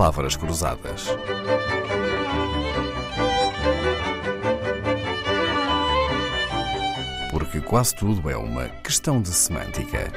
palavras cruzadas. Porque quase tudo é uma questão de semântica.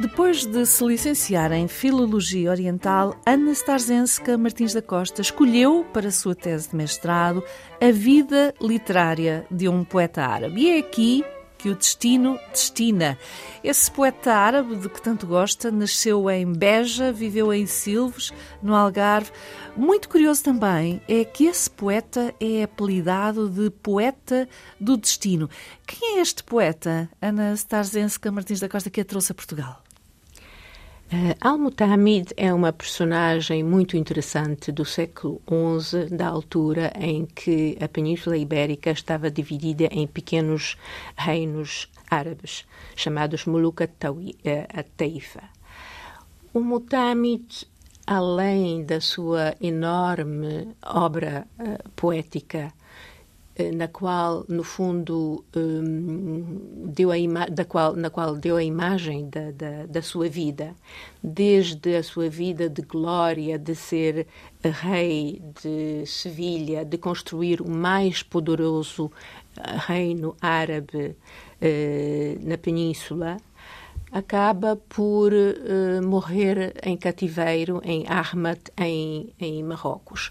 Depois de se licenciar em Filologia Oriental, Ana Starzenska Martins da Costa escolheu para a sua tese de mestrado a vida literária de um poeta árabe. E é aqui que o destino destina. Esse poeta árabe de que tanto gosta nasceu em Beja, viveu em Silves, no Algarve. Muito curioso também é que esse poeta é apelidado de poeta do destino. Quem é este poeta, Ana Starzenska Martins da Costa, que a trouxe a Portugal? Uh, Al-Mutamid é uma personagem muito interessante do século XI, da altura em que a Península Ibérica estava dividida em pequenos reinos árabes, chamados Muluk at-Taifa. O Mutamid, além da sua enorme obra uh, poética, eh, na qual no fundo um, deu a da qual na qual deu a imagem da, da, da, sua vida. Desde a sua vida de glória de ser rei de Sevilha de construir o mais poderoso eh, reino árabe na península acaba por morrer em cativeiro em Armat em, em Marrocos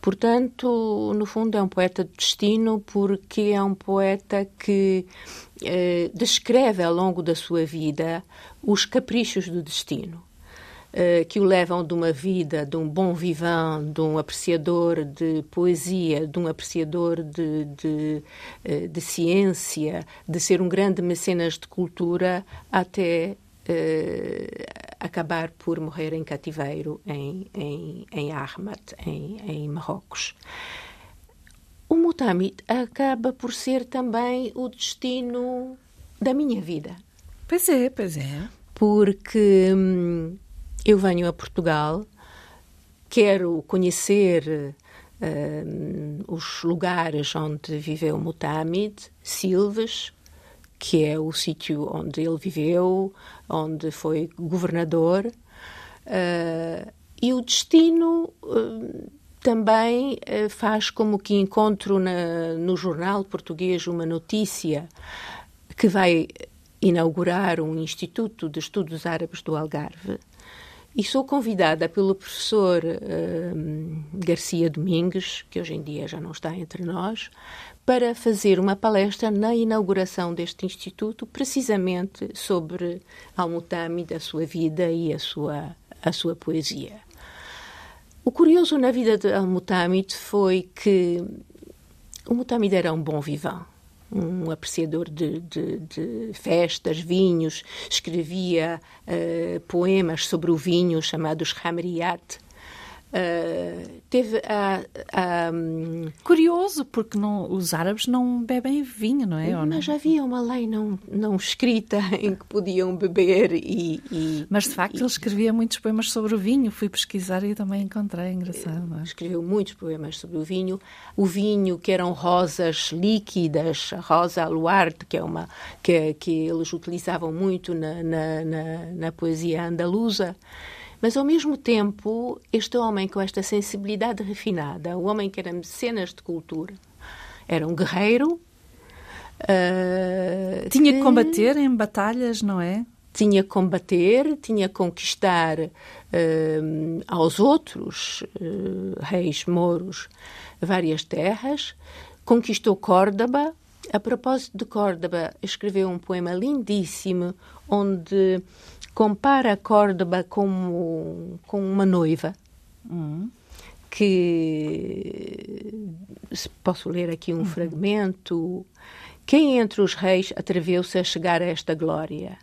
Portanto, no fundo, é um poeta de destino porque é um poeta que eh, descreve ao longo da sua vida os caprichos do destino. Eh, que o levam de uma vida de um bom vivant, de um apreciador de poesia, de um apreciador de, de, eh, de ciência, de ser um grande mecenas de cultura, até acabar por morrer em cativeiro em, em, em Armat, em, em Marrocos. O Mutamid acaba por ser também o destino da minha vida. Pois é, pois é. Porque hum, eu venho a Portugal, quero conhecer hum, os lugares onde viveu Mutamid, Silves, que é o sítio onde ele viveu, onde foi governador. Uh, e o destino uh, também uh, faz como que encontro na, no jornal português uma notícia que vai inaugurar um Instituto de Estudos Árabes do Algarve. E sou convidada pelo professor Garcia Domingues, que hoje em dia já não está entre nós, para fazer uma palestra na inauguração deste instituto, precisamente sobre Al-Mutamid, a sua vida e a sua, a sua poesia. O curioso na vida de Al-Mutamid foi que o Mutamid era um bom vivant, um apreciador de, de, de, festas, vinhos, escrevia uh, poemas sobre o vinho chamados Hamriyat, Uh, teve a, um... curioso porque não, os árabes não bebem vinho, não é? Mas não? havia uma lei não não escrita em que podiam beber e, e mas de facto e, ele escrevia muitos poemas sobre o vinho. Fui pesquisar e também encontrei engraçado. É? Escreveu muitos poemas sobre o vinho. O vinho que eram rosas líquidas, a rosa aluarte que é uma que que eles utilizavam muito na, na, na, na poesia andaluza. Mas, ao mesmo tempo, este homem com esta sensibilidade refinada, o homem que era mecenas de cultura, era um guerreiro. Uh, tinha que combater em batalhas, não é? Tinha que combater, tinha que conquistar uh, aos outros uh, reis mouros várias terras, conquistou Córdoba. A propósito de Córdoba, escreveu um poema lindíssimo onde compara Córdoba com, com uma noiva. Hum. Que posso ler aqui um uhum. fragmento. Quem entre os reis atreveu-se a chegar a esta glória?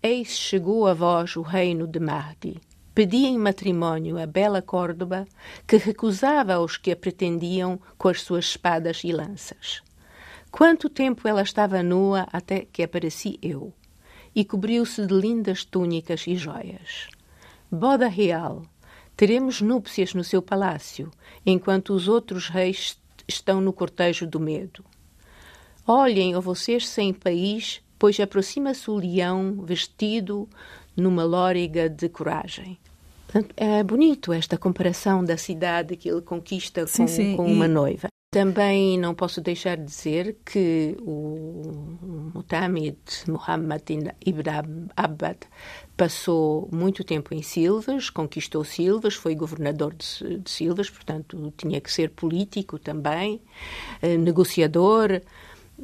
Eis chegou a vós o reino de Mahdi. Pedi em matrimónio a bela Córdoba, que recusava aos que a pretendiam com as suas espadas e lanças. Quanto tempo ela estava nua até que apareci eu e cobriu-se de lindas túnicas e joias. Boda real, teremos núpcias no seu palácio, enquanto os outros reis estão no cortejo do medo. Olhem, ó vocês sem país, pois aproxima-se o leão vestido numa lóriga de coragem. Portanto, é bonito esta comparação da cidade que ele conquista com, sim, com uma noiva. Também não posso deixar de dizer que o Mutamid Muhammad Ibn Abbad passou muito tempo em Silvas, conquistou Silvas, foi governador de, de Silvas, portanto tinha que ser político também, eh, negociador.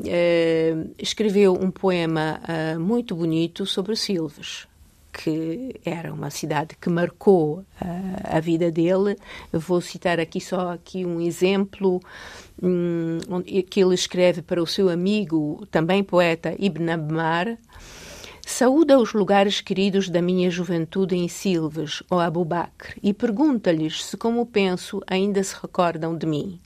Eh, escreveu um poema eh, muito bonito sobre Silvas, que era uma cidade que marcou uh, a vida dele. Eu vou citar aqui só aqui um exemplo um, que ele escreve para o seu amigo, também poeta, Ibn Ammar. Saúda os lugares queridos da minha juventude em Silves, ó Abu Bakr, e pergunta-lhes se, como penso, ainda se recordam de mim.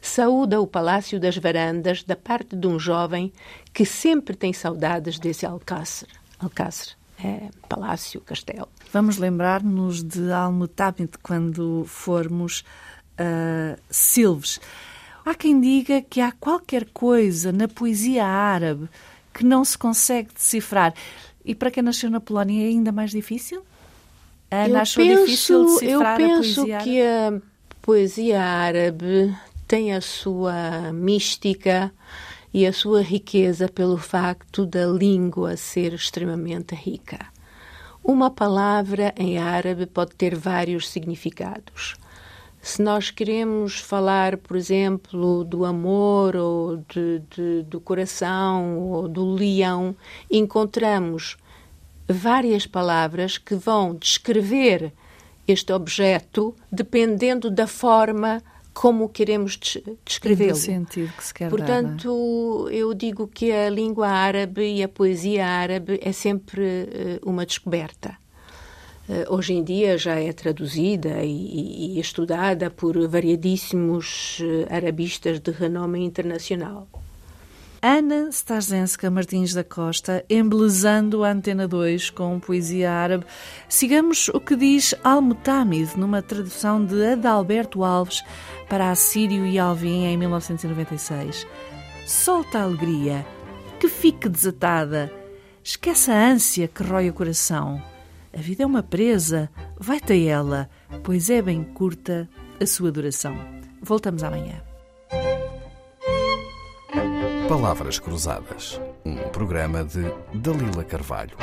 Saúda o Palácio das Varandas da parte de um jovem que sempre tem saudades desse alcácer. Alcácer é, palácio, castelo. Vamos lembrar-nos de Almutabit quando formos a Silves. Há quem diga que há qualquer coisa na poesia árabe que não se consegue decifrar. E para quem nasceu na Polónia é ainda mais difícil? Ana, achou penso, difícil decifrar eu penso a que a poesia árabe tem a sua mística, e a sua riqueza pelo facto da língua ser extremamente rica. Uma palavra em árabe pode ter vários significados. Se nós queremos falar, por exemplo, do amor ou de, de, do coração ou do leão, encontramos várias palavras que vão descrever este objeto dependendo da forma como queremos descrevê-lo. No sentido que se quer Portanto, dar, é? eu digo que a língua árabe e a poesia árabe é sempre uh, uma descoberta. Uh, hoje em dia já é traduzida e, e estudada por variadíssimos uh, arabistas de renome internacional. Ana Starzenska Martins da Costa, embelezando a Antena 2 com poesia árabe. Sigamos o que diz Al-Mutamid, numa tradução de Adalberto Alves para Assírio e Alvim em 1996. Solta a alegria, que fique desatada. Esquece a ânsia que rói o coração. A vida é uma presa, vai-te a ela, pois é bem curta a sua duração. Voltamos amanhã. Palavras Cruzadas, um programa de Dalila Carvalho.